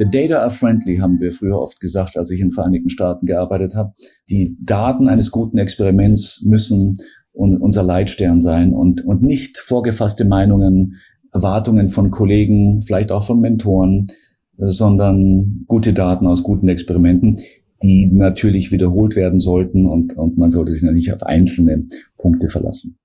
The data are friendly, haben wir früher oft gesagt, als ich in den Vereinigten Staaten gearbeitet habe. Die Daten eines guten Experiments müssen unser Leitstern sein und, und nicht vorgefasste Meinungen, Erwartungen von Kollegen, vielleicht auch von Mentoren, sondern gute Daten aus guten Experimenten, die natürlich wiederholt werden sollten und, und man sollte sich nicht auf einzelne Punkte verlassen.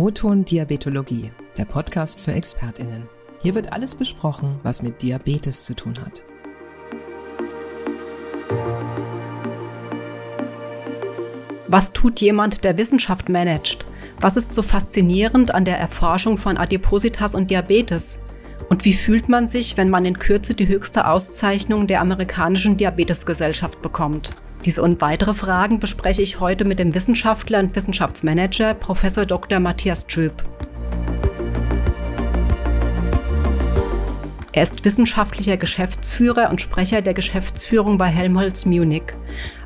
O-Ton Diabetologie, der Podcast für ExpertInnen. Hier wird alles besprochen, was mit Diabetes zu tun hat. Was tut jemand, der Wissenschaft managt? Was ist so faszinierend an der Erforschung von Adipositas und Diabetes? Und wie fühlt man sich, wenn man in Kürze die höchste Auszeichnung der amerikanischen Diabetesgesellschaft bekommt? Diese und weitere Fragen bespreche ich heute mit dem Wissenschaftler und Wissenschaftsmanager Prof. Dr. Matthias Tschöp. Er ist wissenschaftlicher Geschäftsführer und Sprecher der Geschäftsführung bei Helmholtz Munich.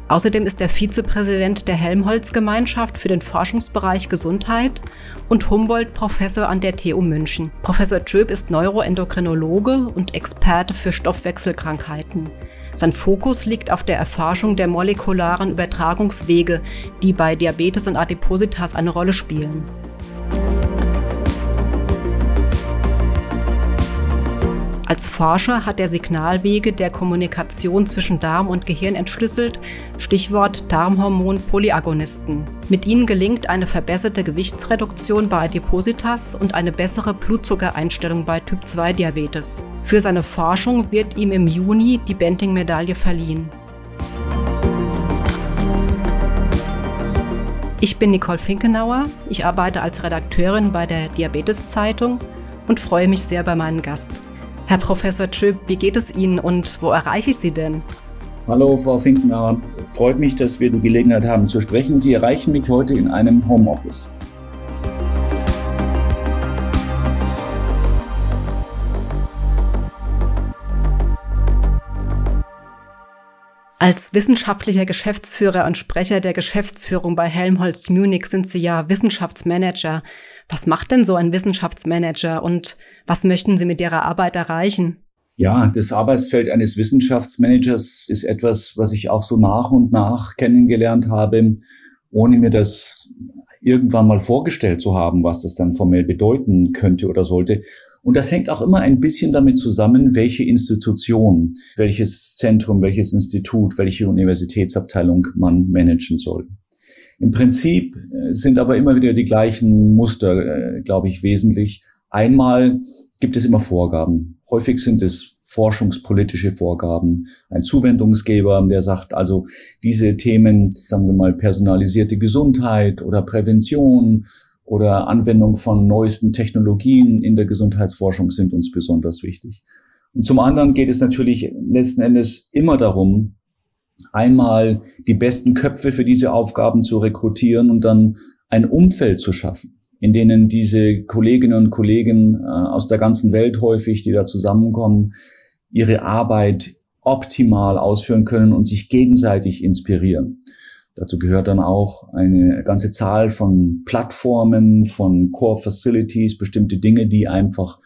Außerdem ist er Vizepräsident der Helmholtz-Gemeinschaft für den Forschungsbereich Gesundheit und Humboldt-Professor an der TU München. Professor Tschöp ist Neuroendokrinologe und Experte für Stoffwechselkrankheiten. Sein Fokus liegt auf der Erforschung der molekularen Übertragungswege, die bei Diabetes und Adipositas eine Rolle spielen. Als Forscher hat er Signalwege der Kommunikation zwischen Darm und Gehirn entschlüsselt, Stichwort Darmhormon Polyagonisten. Mit ihnen gelingt eine verbesserte Gewichtsreduktion bei Adipositas und eine bessere Blutzuckereinstellung bei Typ-2-Diabetes. Für seine Forschung wird ihm im Juni die Benting-Medaille verliehen. Ich bin Nicole Finkenauer. Ich arbeite als Redakteurin bei der Diabetes-Zeitung und freue mich sehr bei meinem Gast. Herr Professor Tripp, wie geht es Ihnen und wo erreiche ich Sie denn? Hallo, Frau Finkenauer. Freut mich, dass wir die Gelegenheit haben zu sprechen. Sie erreichen mich heute in einem Homeoffice. Als wissenschaftlicher Geschäftsführer und Sprecher der Geschäftsführung bei Helmholtz Munich sind Sie ja Wissenschaftsmanager. Was macht denn so ein Wissenschaftsmanager und was möchten Sie mit Ihrer Arbeit erreichen? Ja, das Arbeitsfeld eines Wissenschaftsmanagers ist etwas, was ich auch so nach und nach kennengelernt habe, ohne mir das irgendwann mal vorgestellt zu haben, was das dann formell bedeuten könnte oder sollte. Und das hängt auch immer ein bisschen damit zusammen, welche Institution, welches Zentrum, welches Institut, welche Universitätsabteilung man managen soll. Im Prinzip äh, sind aber immer wieder die gleichen Muster, äh, glaube ich, wesentlich. Einmal gibt es immer Vorgaben. Häufig sind es forschungspolitische Vorgaben. Ein Zuwendungsgeber, der sagt, also diese Themen, sagen wir mal, personalisierte Gesundheit oder Prävention oder Anwendung von neuesten Technologien in der Gesundheitsforschung sind uns besonders wichtig. Und zum anderen geht es natürlich letzten Endes immer darum, einmal die besten Köpfe für diese Aufgaben zu rekrutieren und dann ein Umfeld zu schaffen, in denen diese Kolleginnen und Kollegen äh, aus der ganzen Welt häufig, die da zusammenkommen, ihre Arbeit optimal ausführen können und sich gegenseitig inspirieren. Dazu gehört dann auch eine ganze Zahl von Plattformen, von Core Facilities, bestimmte Dinge, die einfach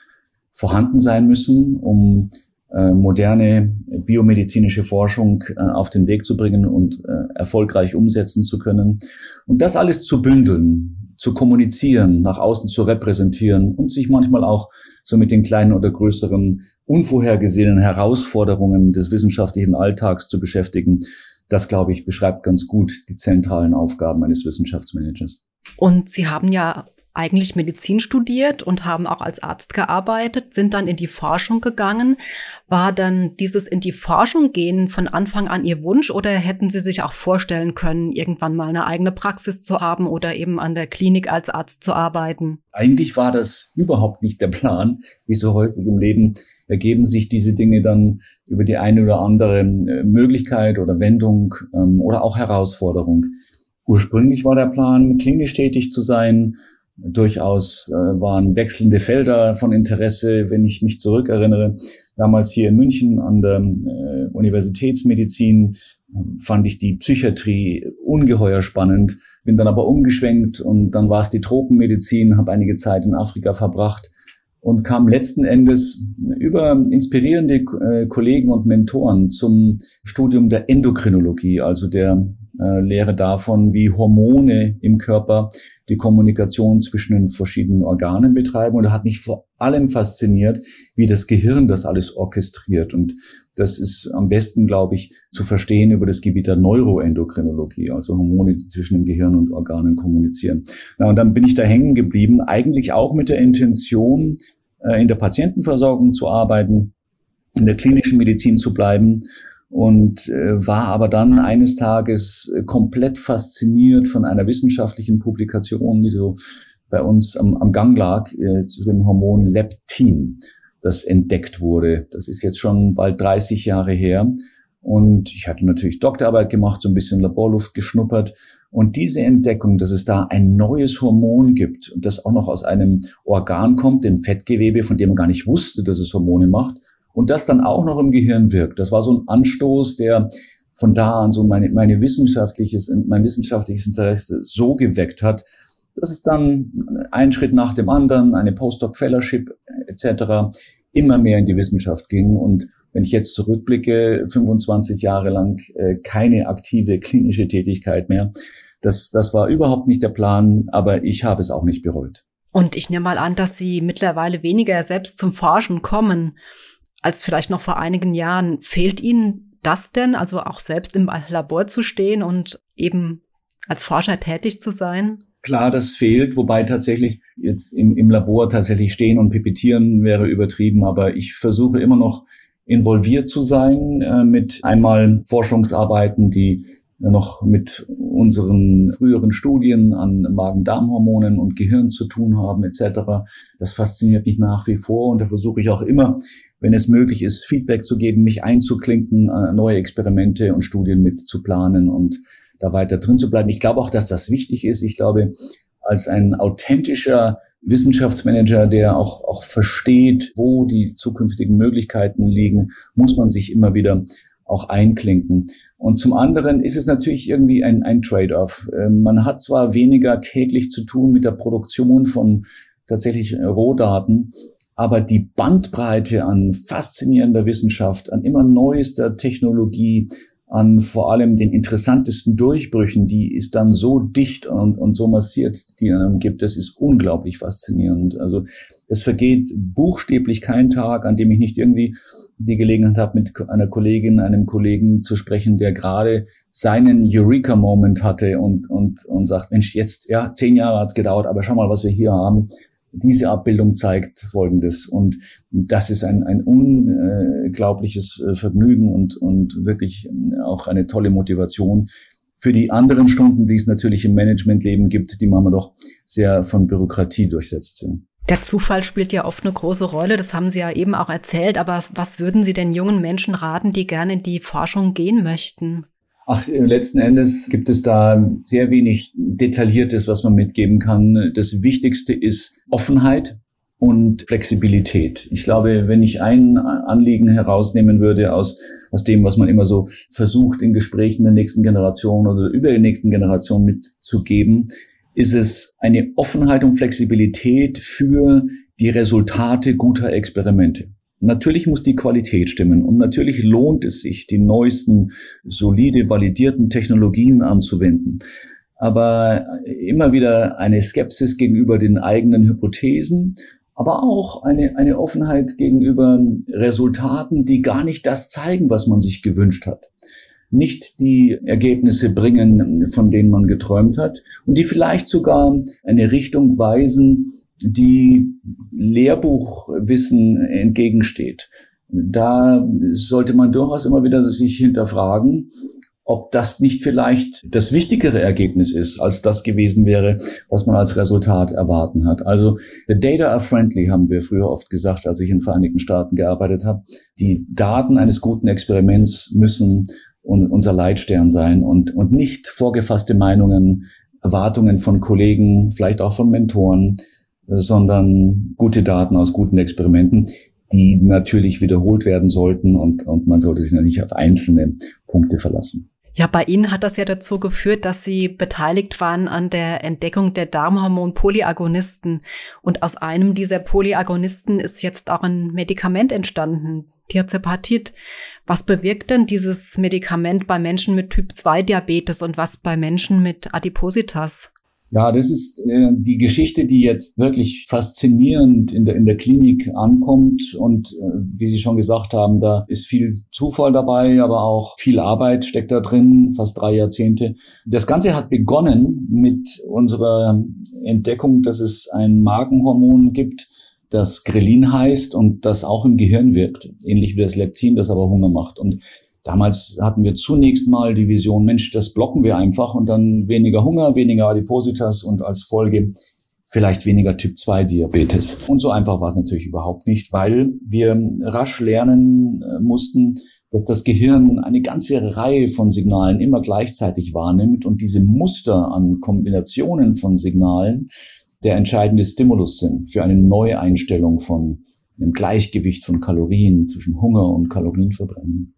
vorhanden sein müssen, um äh, moderne biomedizinische Forschung äh, auf den Weg zu bringen und äh, erfolgreich umsetzen zu können. Und das alles zu bündeln, zu kommunizieren, nach außen zu repräsentieren und sich manchmal auch so mit den kleinen oder größeren unvorhergesehenen Herausforderungen des wissenschaftlichen Alltags zu beschäftigen, das, glaube ich, beschreibt ganz gut die zentralen Aufgaben eines Wissenschaftsmanagers. Und Sie haben ja eigentlich Medizin studiert und haben auch als Arzt gearbeitet, sind dann in die Forschung gegangen. War dann dieses in die Forschung gehen von Anfang an Ihr Wunsch oder hätten Sie sich auch vorstellen können, irgendwann mal eine eigene Praxis zu haben oder eben an der Klinik als Arzt zu arbeiten? Eigentlich war das überhaupt nicht der Plan. Wie so häufig im Leben ergeben sich diese Dinge dann über die eine oder andere äh, Möglichkeit oder Wendung ähm, oder auch Herausforderung. Ursprünglich war der Plan, klinisch tätig zu sein, durchaus äh, waren wechselnde Felder von Interesse, wenn ich mich zurückerinnere. Damals hier in München an der äh, Universitätsmedizin fand ich die Psychiatrie ungeheuer spannend, bin dann aber umgeschwenkt und dann war es die Tropenmedizin, habe einige Zeit in Afrika verbracht und kam letzten Endes über inspirierende äh, Kollegen und Mentoren zum Studium der Endokrinologie, also der äh, Lehre davon, wie Hormone im Körper die Kommunikation zwischen den verschiedenen Organen betreiben. Und da hat mich vor allem fasziniert, wie das Gehirn das alles orchestriert. Und das ist am besten, glaube ich, zu verstehen über das Gebiet der Neuroendokrinologie, also Hormone, die zwischen dem Gehirn und Organen kommunizieren. Na, und dann bin ich da hängen geblieben, eigentlich auch mit der Intention, äh, in der Patientenversorgung zu arbeiten, in der klinischen Medizin zu bleiben und äh, war aber dann eines Tages äh, komplett fasziniert von einer wissenschaftlichen Publikation, die so bei uns am, am Gang lag, äh, zu dem Hormon Leptin, das entdeckt wurde. Das ist jetzt schon bald 30 Jahre her. Und ich hatte natürlich Doktorarbeit gemacht, so ein bisschen Laborluft geschnuppert. Und diese Entdeckung, dass es da ein neues Hormon gibt und das auch noch aus einem Organ kommt, dem Fettgewebe, von dem man gar nicht wusste, dass es Hormone macht, und das dann auch noch im Gehirn wirkt. Das war so ein Anstoß, der von da an so meine, meine wissenschaftliches, mein wissenschaftliches Interesse so geweckt hat, dass es dann einen Schritt nach dem anderen, eine Postdoc Fellowship etc. immer mehr in die Wissenschaft ging und wenn ich jetzt zurückblicke, 25 Jahre lang äh, keine aktive klinische Tätigkeit mehr. Das, das war überhaupt nicht der Plan, aber ich habe es auch nicht bereut. Und ich nehme mal an, dass Sie mittlerweile weniger selbst zum Forschen kommen als vielleicht noch vor einigen Jahren. Fehlt Ihnen das denn, also auch selbst im Labor zu stehen und eben als Forscher tätig zu sein? Klar, das fehlt, wobei tatsächlich jetzt im, im Labor tatsächlich stehen und pipettieren wäre übertrieben, aber ich versuche immer noch involviert zu sein äh, mit einmal Forschungsarbeiten, die noch mit unseren früheren Studien an Magen-Darm-Hormonen und Gehirn zu tun haben etc. Das fasziniert mich nach wie vor und da versuche ich auch immer, wenn es möglich ist, Feedback zu geben, mich einzuklinken, äh, neue Experimente und Studien mit zu planen und da weiter drin zu bleiben. Ich glaube auch, dass das wichtig ist. Ich glaube, als ein authentischer Wissenschaftsmanager, der auch, auch versteht, wo die zukünftigen Möglichkeiten liegen, muss man sich immer wieder auch einklinken. Und zum anderen ist es natürlich irgendwie ein, ein Trade-off. Ähm, man hat zwar weniger täglich zu tun mit der Produktion von tatsächlich Rohdaten, aber die Bandbreite an faszinierender Wissenschaft, an immer neuester Technologie, an vor allem den interessantesten Durchbrüchen, die ist dann so dicht und, und so massiert, die einem gibt. Das ist unglaublich faszinierend. Also es vergeht buchstäblich kein Tag, an dem ich nicht irgendwie die Gelegenheit habe, mit einer Kollegin, einem Kollegen zu sprechen, der gerade seinen Eureka-Moment hatte und, und, und sagt, Mensch, jetzt, ja, zehn Jahre hat's gedauert, aber schau mal, was wir hier haben. Diese Abbildung zeigt Folgendes. Und das ist ein, ein unglaubliches äh, Vergnügen und, und wirklich auch eine tolle Motivation. Für die anderen Stunden, die es natürlich im Managementleben gibt, die man doch sehr von Bürokratie durchsetzt sind. Der Zufall spielt ja oft eine große Rolle, das haben Sie ja eben auch erzählt, aber was würden Sie denn jungen Menschen raten, die gerne in die Forschung gehen möchten? Ach, letzten Endes gibt es da sehr wenig Detailliertes, was man mitgeben kann. Das Wichtigste ist Offenheit und Flexibilität. Ich glaube, wenn ich ein Anliegen herausnehmen würde aus, aus dem, was man immer so versucht, in Gesprächen der nächsten Generation oder über die nächsten Generation mitzugeben, ist es eine Offenheit und Flexibilität für die Resultate guter Experimente. Natürlich muss die Qualität stimmen und natürlich lohnt es sich, die neuesten, solide, validierten Technologien anzuwenden. Aber immer wieder eine Skepsis gegenüber den eigenen Hypothesen, aber auch eine, eine Offenheit gegenüber Resultaten, die gar nicht das zeigen, was man sich gewünscht hat nicht die Ergebnisse bringen, von denen man geträumt hat und die vielleicht sogar eine Richtung weisen, die Lehrbuchwissen entgegensteht. Da sollte man durchaus immer wieder sich hinterfragen, ob das nicht vielleicht das wichtigere Ergebnis ist, als das gewesen wäre, was man als Resultat erwarten hat. Also the data are friendly, haben wir früher oft gesagt, als ich in den Vereinigten Staaten gearbeitet habe. Die Daten eines guten Experiments müssen unser Leitstern sein und, und nicht vorgefasste Meinungen Erwartungen von Kollegen, vielleicht auch von Mentoren, sondern gute Daten aus guten Experimenten, die natürlich wiederholt werden sollten und, und man sollte sich nicht auf einzelne Punkte verlassen. Ja, bei Ihnen hat das ja dazu geführt, dass Sie beteiligt waren an der Entdeckung der Darmhormon-Polyagonisten. Und aus einem dieser Polyagonisten ist jetzt auch ein Medikament entstanden, Diazepatit. Was bewirkt denn dieses Medikament bei Menschen mit Typ-2-Diabetes und was bei Menschen mit Adipositas? Ja, das ist äh, die Geschichte, die jetzt wirklich faszinierend in der, in der Klinik ankommt. Und äh, wie Sie schon gesagt haben, da ist viel Zufall dabei, aber auch viel Arbeit steckt da drin, fast drei Jahrzehnte. Das Ganze hat begonnen mit unserer Entdeckung, dass es ein Magenhormon gibt, das Grelin heißt und das auch im Gehirn wirkt, ähnlich wie das Leptin, das aber Hunger macht. Und Damals hatten wir zunächst mal die Vision, Mensch, das blocken wir einfach und dann weniger Hunger, weniger Adipositas und als Folge vielleicht weniger Typ-2-Diabetes. Und so einfach war es natürlich überhaupt nicht, weil wir rasch lernen äh, mussten, dass das Gehirn eine ganze Reihe von Signalen immer gleichzeitig wahrnimmt und diese Muster an Kombinationen von Signalen der entscheidende Stimulus sind für eine Neueinstellung von einem Gleichgewicht von Kalorien zwischen Hunger und Kalorienverbrennung.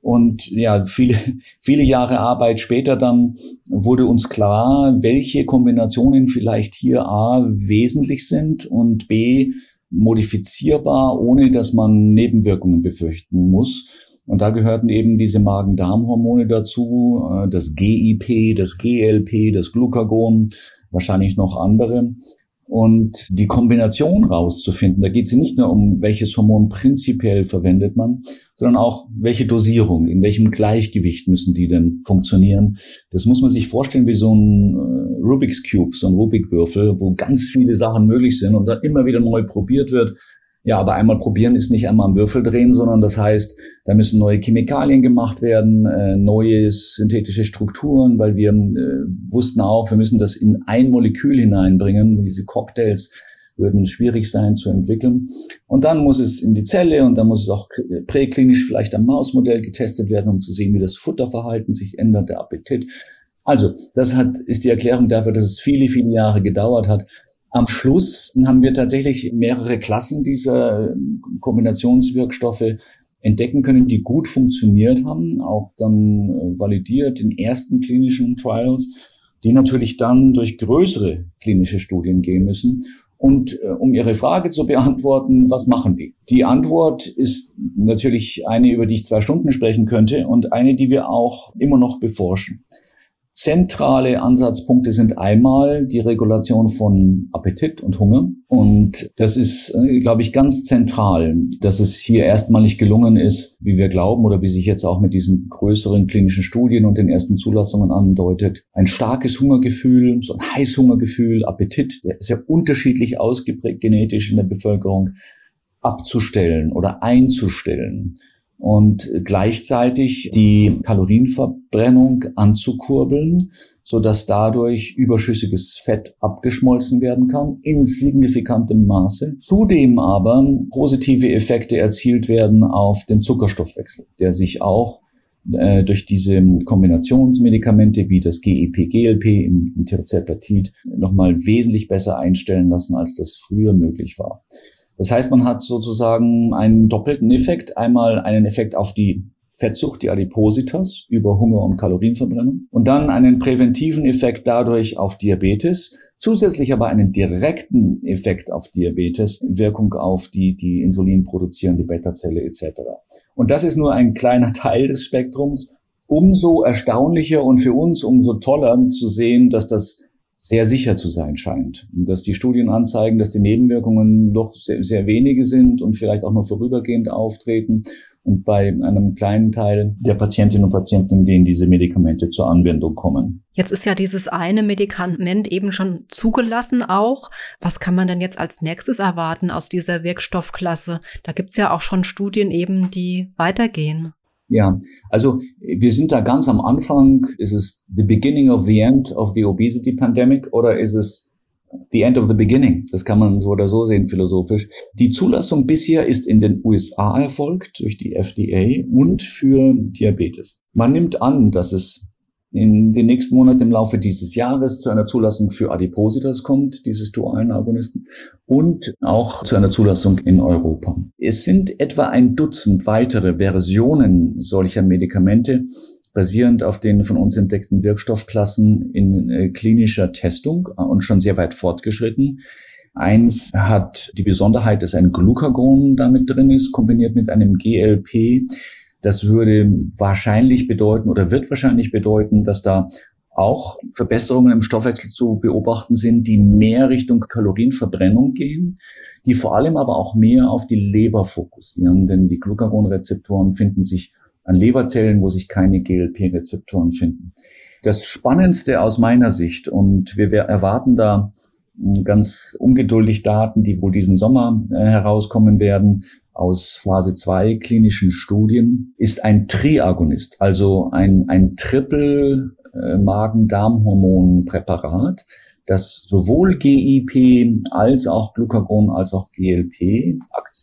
Und ja, viele, viele Jahre Arbeit später dann wurde uns klar, welche Kombinationen vielleicht hier A wesentlich sind und B modifizierbar, ohne dass man Nebenwirkungen befürchten muss. Und da gehörten eben diese Magen-Darm-Hormone dazu, äh, das GIP, das GLP, das Glucagon, wahrscheinlich noch andere und die Kombination rauszufinden. Da geht es nicht nur um, welches Hormon prinzipiell verwendet man, sondern auch, welche Dosierung, in welchem Gleichgewicht müssen die denn funktionieren. Das muss man sich vorstellen wie so ein äh, Rubik's Cube, so ein Rubik-Würfel, wo ganz viele Sachen möglich sind und da immer wieder neu probiert wird, ja, aber einmal probieren ist nicht einmal am Würfel drehen, sondern das heißt, da müssen neue Chemikalien gemacht werden, äh, neue synthetische Strukturen, weil wir äh, wussten auch, wir müssen das in ein Molekül hineinbringen. Diese Cocktails würden schwierig sein zu entwickeln. Und dann muss es in die Zelle und dann muss es auch präklinisch vielleicht am Mausmodell getestet werden, um zu sehen, wie das Futterverhalten sich ändert, der Appetit. Also, das hat, ist die Erklärung dafür, dass es viele, viele Jahre gedauert hat, am Schluss haben wir tatsächlich mehrere Klassen dieser Kombinationswirkstoffe entdecken können, die gut funktioniert haben, auch dann äh, validiert in ersten klinischen Trials, die natürlich dann durch größere klinische Studien gehen müssen. Und äh, um Ihre Frage zu beantworten, was machen die? Die Antwort ist natürlich eine, über die ich zwei Stunden sprechen könnte und eine, die wir auch immer noch beforschen. Zentrale Ansatzpunkte sind einmal die Regulation von Appetit und Hunger. Und das ist, äh, glaube ich, ganz zentral, dass es hier erstmalig gelungen ist, wie wir glauben oder wie sich jetzt auch mit diesen größeren klinischen Studien und den ersten Zulassungen andeutet, ein starkes Hungergefühl, so ein Heißhungergefühl, Appetit, der ist ja unterschiedlich ausgeprägt genetisch in der Bevölkerung, abzustellen oder einzustellen und gleichzeitig die Kalorienverbrennung anzukurbeln, so dass dadurch überschüssiges Fett abgeschmolzen werden kann in signifikantem Maße. Zudem aber positive Effekte erzielt werden auf den Zuckerstoffwechsel, der sich auch äh, durch diese Kombinationsmedikamente wie das GEP, GLP im, im Tirzepatid nochmal wesentlich besser einstellen lassen, als das früher möglich war. Das heißt, man hat sozusagen einen doppelten Effekt. Einmal einen Effekt auf die Fettsucht, die Adipositas über Hunger und Kalorienverbrennung und dann einen präventiven Effekt dadurch auf Diabetes, zusätzlich aber einen direkten Effekt auf Diabetes, Wirkung auf die, die Insulin produzierende Beta-Zelle etc. Und das ist nur ein kleiner Teil des Spektrums. Umso erstaunlicher und für uns umso toller zu sehen, dass das sehr sicher zu sein scheint. Und dass die Studien anzeigen, dass die Nebenwirkungen doch sehr, sehr wenige sind und vielleicht auch nur vorübergehend auftreten. Und bei einem kleinen Teil der Patientinnen und Patienten, denen diese Medikamente zur Anwendung kommen. Jetzt ist ja dieses eine Medikament eben schon zugelassen auch. Was kann man denn jetzt als nächstes erwarten aus dieser Wirkstoffklasse? Da gibt's ja auch schon Studien eben, die weitergehen. Ja, also wir sind da ganz am Anfang. Ist es the beginning of the end of the obesity pandemic oder ist es the end of the beginning? Das kann man so oder so sehen philosophisch. Die Zulassung bisher ist in den USA erfolgt durch die FDA und für Diabetes. Man nimmt an, dass es in den nächsten Monaten im Laufe dieses Jahres zu einer Zulassung für Adipositas kommt, dieses dualen Agonisten, und auch zu einer Zulassung in Europa. Es sind etwa ein Dutzend weitere Versionen solcher Medikamente, basierend auf den von uns entdeckten Wirkstoffklassen in äh, klinischer Testung und schon sehr weit fortgeschritten. Eins hat die Besonderheit, dass ein Glucagon damit drin ist, kombiniert mit einem GLP. Das würde wahrscheinlich bedeuten oder wird wahrscheinlich bedeuten, dass da auch Verbesserungen im Stoffwechsel zu beobachten sind, die mehr Richtung Kalorienverbrennung gehen, die vor allem aber auch mehr auf die Leber fokussieren, denn die Glucagon-Rezeptoren finden sich an Leberzellen, wo sich keine GLP-Rezeptoren finden. Das Spannendste aus meiner Sicht, und wir erwarten da ganz ungeduldig Daten, die wohl diesen Sommer äh, herauskommen werden, aus Phase 2 klinischen Studien, ist ein Triagonist, also ein, ein Triple äh, Magen-Darm-Hormon-Präparat, das sowohl GIP als auch Glucagon als auch GLP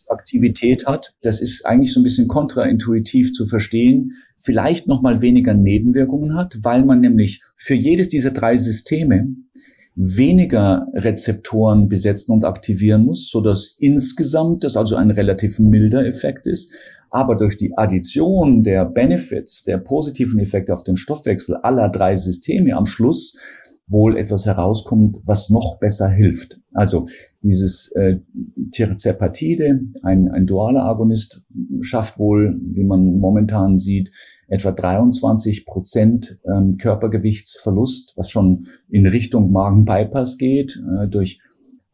Aktivität hat. Das ist eigentlich so ein bisschen kontraintuitiv zu verstehen, vielleicht noch mal weniger Nebenwirkungen hat, weil man nämlich für jedes dieser drei Systeme weniger Rezeptoren besetzen und aktivieren muss, so dass insgesamt das also ein relativ milder Effekt ist. Aber durch die Addition der Benefits, der positiven Effekte auf den Stoffwechsel aller drei Systeme am Schluss wohl etwas herauskommt, was noch besser hilft. Also dieses äh, Tirzepatide, ein, ein dualer Agonist, schafft wohl, wie man momentan sieht, etwa 23 Prozent ähm, Körpergewichtsverlust, was schon in Richtung Magen-Bypass geht, äh, durch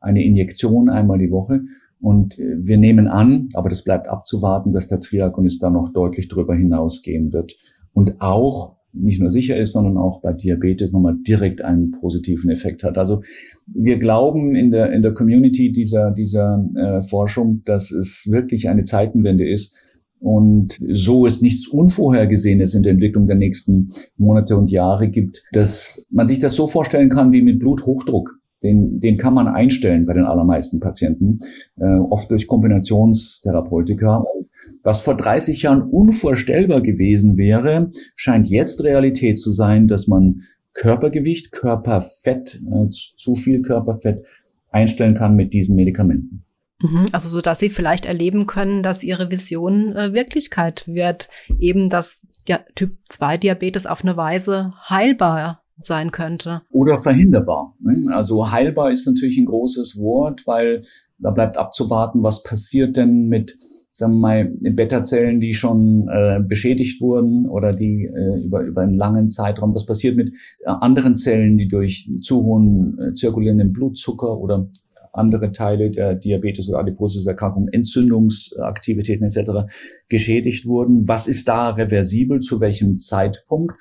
eine Injektion einmal die Woche. Und äh, wir nehmen an, aber das bleibt abzuwarten, dass der Triagonist da noch deutlich drüber hinausgehen wird. Und auch nicht nur sicher ist, sondern auch bei Diabetes nochmal direkt einen positiven Effekt hat. Also wir glauben in der, in der Community dieser, dieser äh, Forschung, dass es wirklich eine Zeitenwende ist und so es nichts Unvorhergesehenes in der Entwicklung der nächsten Monate und Jahre gibt, dass man sich das so vorstellen kann wie mit Bluthochdruck. Den, den kann man einstellen bei den allermeisten Patienten, äh, oft durch Kombinationstherapeutika. Was vor 30 Jahren unvorstellbar gewesen wäre, scheint jetzt Realität zu sein, dass man Körpergewicht, Körperfett, äh, zu viel Körperfett einstellen kann mit diesen Medikamenten. Mhm, also so, dass sie vielleicht erleben können, dass ihre Vision äh, Wirklichkeit wird, eben dass ja, Typ 2 Diabetes auf eine Weise heilbar sein könnte. Oder verhinderbar. Ne? Also heilbar ist natürlich ein großes Wort, weil da bleibt abzuwarten, was passiert denn mit sagen wir mal, Beta-Zellen, die schon äh, beschädigt wurden oder die äh, über, über einen langen Zeitraum, was passiert mit äh, anderen Zellen, die durch zu hohen äh, zirkulierenden Blutzucker oder andere Teile der Diabetes- oder Adipositas-Erkrankung, Entzündungsaktivitäten etc. geschädigt wurden. Was ist da reversibel, zu welchem Zeitpunkt?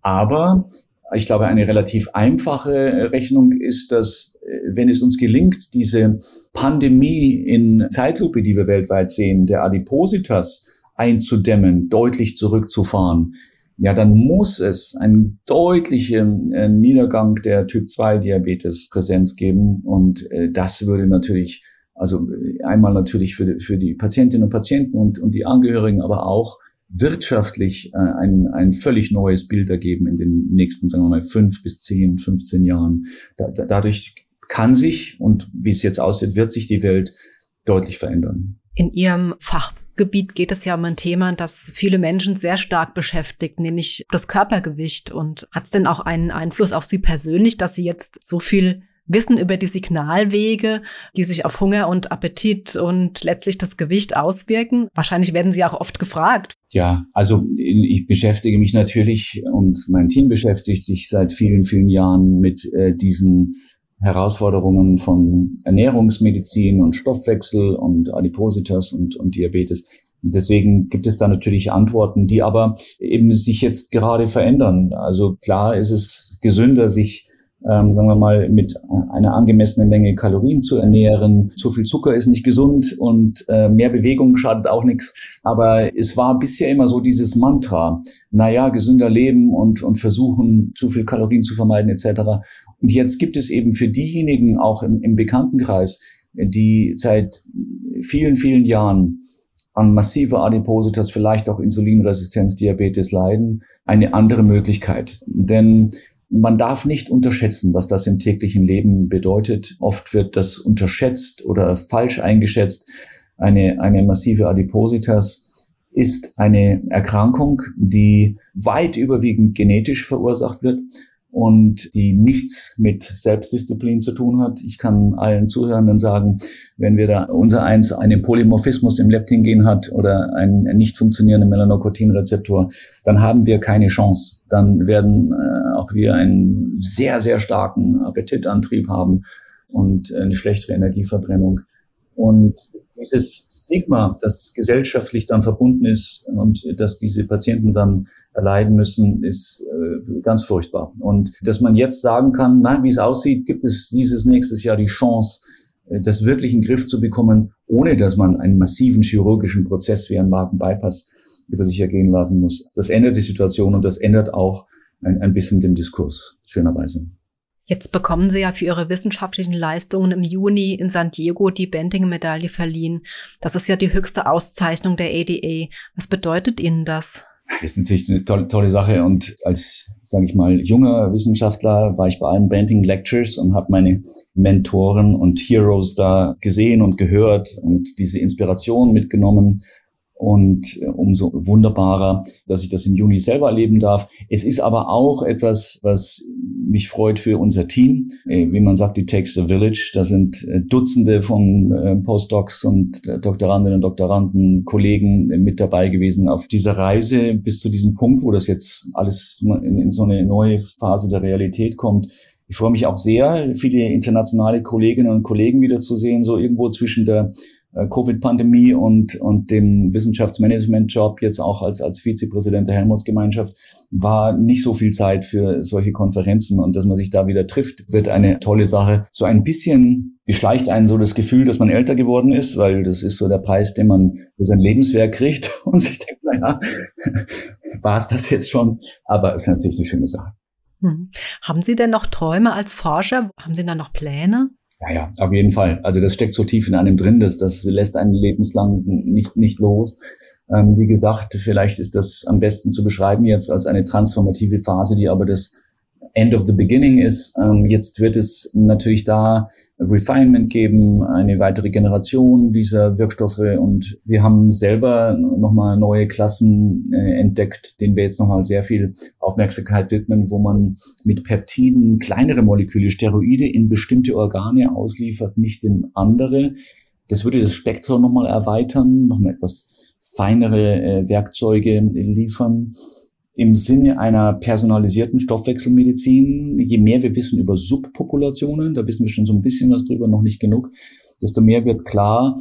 Aber ich glaube, eine relativ einfache Rechnung ist, dass äh, wenn es uns gelingt, diese Pandemie in Zeitlupe, die wir weltweit sehen, der Adipositas einzudämmen, deutlich zurückzufahren, ja, dann muss es einen deutlichen äh, Niedergang der Typ-2-Diabetes-Präsenz geben. Und äh, das würde natürlich, also einmal natürlich für, für die Patientinnen und Patienten und, und die Angehörigen, aber auch wirtschaftlich äh, ein, ein völlig neues Bild ergeben in den nächsten, sagen wir mal, fünf bis zehn, 15 Jahren. Da, da, dadurch kann sich, und wie es jetzt aussieht, wird sich die Welt deutlich verändern. In Ihrem Fachgebiet geht es ja um ein Thema, das viele Menschen sehr stark beschäftigt, nämlich das Körpergewicht. Und hat es denn auch einen Einfluss auf Sie persönlich, dass Sie jetzt so viel Wissen über die Signalwege, die sich auf Hunger und Appetit und letztlich das Gewicht auswirken. Wahrscheinlich werden Sie auch oft gefragt. Ja, also ich beschäftige mich natürlich und mein Team beschäftigt sich seit vielen, vielen Jahren mit äh, diesen Herausforderungen von Ernährungsmedizin und Stoffwechsel und Adipositas und, und Diabetes. Deswegen gibt es da natürlich Antworten, die aber eben sich jetzt gerade verändern. Also klar ist es gesünder, sich ähm, sagen wir mal, mit einer angemessenen Menge Kalorien zu ernähren. Zu viel Zucker ist nicht gesund und äh, mehr Bewegung schadet auch nichts. Aber es war bisher immer so dieses Mantra, naja, gesünder leben und, und versuchen, zu viel Kalorien zu vermeiden etc. Und jetzt gibt es eben für diejenigen auch im, im Bekanntenkreis, die seit vielen, vielen Jahren an massiver Adipositas, vielleicht auch Insulinresistenz, Diabetes leiden, eine andere Möglichkeit. Denn man darf nicht unterschätzen, was das im täglichen Leben bedeutet. Oft wird das unterschätzt oder falsch eingeschätzt. Eine, eine massive Adipositas ist eine Erkrankung, die weit überwiegend genetisch verursacht wird und die nichts mit Selbstdisziplin zu tun hat. Ich kann allen Zuhörenden sagen, wenn wir da unser eins einen Polymorphismus im Leptin-Gen hat oder einen nicht funktionierenden Melanocortin-Rezeptor, dann haben wir keine Chance. Dann werden äh, auch wir einen sehr, sehr starken Appetitantrieb haben und eine schlechtere Energieverbrennung. Und dieses Stigma, das gesellschaftlich dann verbunden ist und dass diese Patienten dann erleiden müssen, ist äh, ganz furchtbar. Und dass man jetzt sagen kann, nein, wie es aussieht, gibt es dieses nächstes Jahr die Chance, äh, das wirklich in den Griff zu bekommen, ohne dass man einen massiven chirurgischen Prozess wie einen Magenbypass über sich ergehen lassen muss. Das ändert die Situation und das ändert auch ein, ein bisschen den Diskurs, schönerweise. Jetzt bekommen Sie ja für Ihre wissenschaftlichen Leistungen im Juni in San Diego die Benting-Medaille verliehen. Das ist ja die höchste Auszeichnung der ADA. Was bedeutet Ihnen das? Das ist natürlich eine tolle, tolle Sache. Und als, sage ich mal, junger Wissenschaftler war ich bei allen Banting Lectures und habe meine Mentoren und Heroes da gesehen und gehört und diese Inspiration mitgenommen und äh, umso wunderbarer, dass ich das im Juni selber erleben darf. Es ist aber auch etwas, was mich freut für unser Team. Äh, wie man sagt, it takes a village. Da sind äh, Dutzende von Postdocs und Doktorandinnen und Doktoranden, Kollegen mit dabei gewesen auf dieser Reise bis zu diesem Punkt, wo das jetzt alles in so eine neue Phase der Realität kommt. Ich freue mich auch sehr, viele internationale Kolleginnen und Kollegen wiederzusehen, so irgendwo zwischen der Covid-Pandemie und, und dem Wissenschaftsmanagement-Job jetzt auch als, als Vizepräsident der Helmholtz-Gemeinschaft war nicht so viel Zeit für solche Konferenzen und dass man sich da wieder trifft, wird eine tolle Sache. So ein bisschen beschleicht einen so das Gefühl, dass man älter geworden ist, weil das ist so der Preis, den man für sein Lebenswerk kriegt und sich denkt, naja, war es das jetzt schon? Aber es ist natürlich eine schöne Sache. Hm. Haben Sie denn noch Träume als Forscher? Haben Sie da noch Pläne? Ja, ja, auf jeden Fall. Also das steckt so tief in einem drin, dass das lässt einen lebenslang nicht, nicht los. Ähm, wie gesagt, vielleicht ist das am besten zu beschreiben jetzt als eine transformative Phase, die aber das End of the Beginning ist. Ähm, jetzt wird es natürlich da Refinement geben, eine weitere Generation dieser Wirkstoffe und wir haben selber nochmal neue Klassen äh, entdeckt, denen wir jetzt nochmal sehr viel Aufmerksamkeit widmen, wo man mit Peptiden kleinere Moleküle, Steroide in bestimmte Organe ausliefert, nicht in andere. Das würde das Spektrum nochmal erweitern, nochmal etwas feinere äh, Werkzeuge liefern im Sinne einer personalisierten Stoffwechselmedizin, je mehr wir wissen über Subpopulationen, da wissen wir schon so ein bisschen was drüber, noch nicht genug, desto mehr wird klar,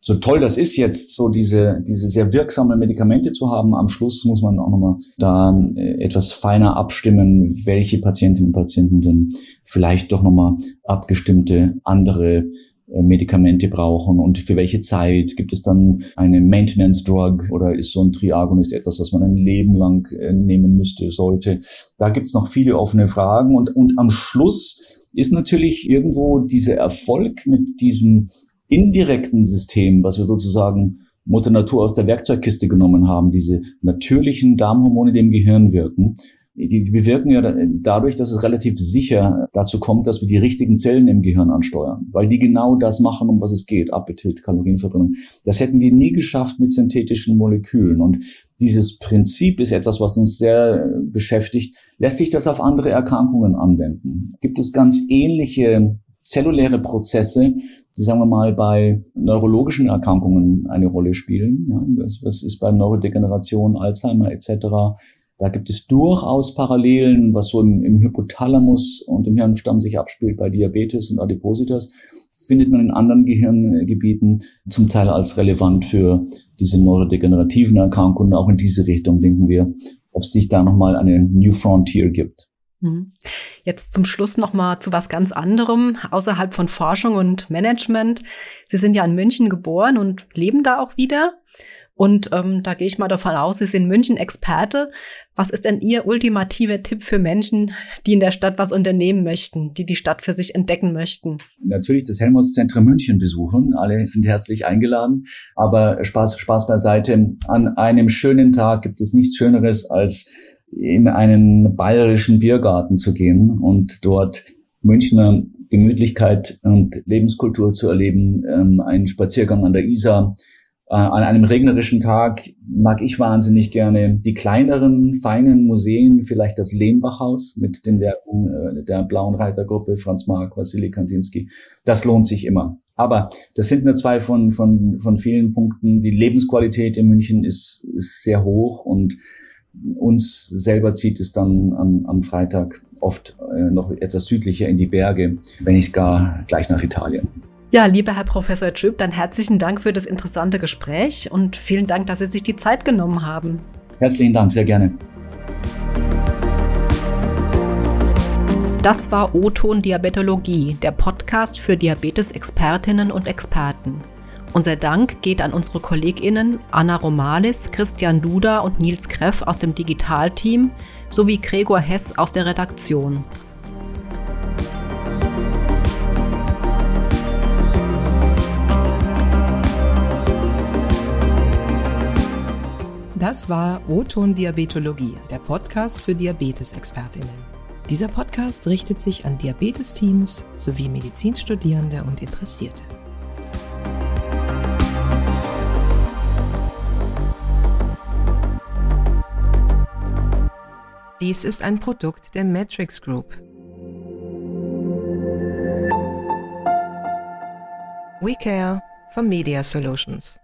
so toll das ist jetzt, so diese, diese sehr wirksamen Medikamente zu haben, am Schluss muss man auch nochmal da äh, etwas feiner abstimmen, welche Patientinnen und Patienten denn vielleicht doch nochmal abgestimmte andere Medikamente brauchen und für welche Zeit gibt es dann eine Maintenance Drug oder ist so ein Triagonist etwas, was man ein Leben lang äh, nehmen müsste, sollte. Da gibt es noch viele offene Fragen und, und am Schluss ist natürlich irgendwo dieser Erfolg mit diesem indirekten System, was wir sozusagen Mutter Natur aus der Werkzeugkiste genommen haben, diese natürlichen Darmhormone, die im Gehirn wirken, die, die bewirken ja dadurch, dass es relativ sicher dazu kommt, dass wir die richtigen Zellen im Gehirn ansteuern, weil die genau das machen, um was es geht, Appetit, Kalorienverbrennung. Das hätten wir nie geschafft mit synthetischen Molekülen. Und dieses Prinzip ist etwas, was uns sehr beschäftigt. Lässt sich das auf andere Erkrankungen anwenden? Gibt es ganz ähnliche zelluläre Prozesse, die, sagen wir mal, bei neurologischen Erkrankungen eine Rolle spielen. Ja, was, was ist bei Neurodegeneration, Alzheimer etc. Da gibt es durchaus Parallelen, was so im, im Hypothalamus und im Hirnstamm sich abspielt bei Diabetes und Adipositas, findet man in anderen Gehirngebieten zum Teil als relevant für diese neurodegenerativen Erkrankungen. Auch in diese Richtung denken wir, ob es sich da nochmal eine New Frontier gibt. Mhm. Jetzt zum Schluss noch mal zu was ganz anderem außerhalb von Forschung und Management. Sie sind ja in München geboren und leben da auch wieder. Und ähm, da gehe ich mal davon aus, Sie sind München Experte. Was ist denn Ihr ultimativer Tipp für Menschen, die in der Stadt was unternehmen möchten, die die Stadt für sich entdecken möchten? Natürlich das Helmholtz-Zentrum München besuchen. Alle sind herzlich eingeladen. Aber Spaß, Spaß beiseite. An einem schönen Tag gibt es nichts Schöneres, als in einen bayerischen Biergarten zu gehen und dort Münchner Gemütlichkeit und Lebenskultur zu erleben, ähm, einen Spaziergang an der Isar, an einem regnerischen Tag mag ich wahnsinnig gerne die kleineren, feinen Museen, vielleicht das Lehmbachhaus mit den Werken äh, der Blauen Reitergruppe, Franz Mark, Wassily Kandinsky. Das lohnt sich immer. Aber das sind nur zwei von, von, von vielen Punkten. Die Lebensqualität in München ist, ist sehr hoch und uns selber zieht es dann am, am Freitag oft äh, noch etwas südlicher in die Berge, wenn nicht gar gleich nach Italien. Ja, lieber Herr Professor Tripp, dann herzlichen Dank für das interessante Gespräch und vielen Dank, dass Sie sich die Zeit genommen haben. Herzlichen Dank, sehr gerne. Das war O-Ton Diabetologie, der Podcast für Diabetes-Expertinnen und Experten. Unser Dank geht an unsere KollegInnen Anna Romalis, Christian Duda und Nils Kreff aus dem Digitalteam sowie Gregor Hess aus der Redaktion. Das war O-Ton Diabetologie, der Podcast für Diabetesexpertinnen. Dieser Podcast richtet sich an Diabetesteams sowie Medizinstudierende und Interessierte. Dies ist ein Produkt der Matrix Group. We care for Media Solutions.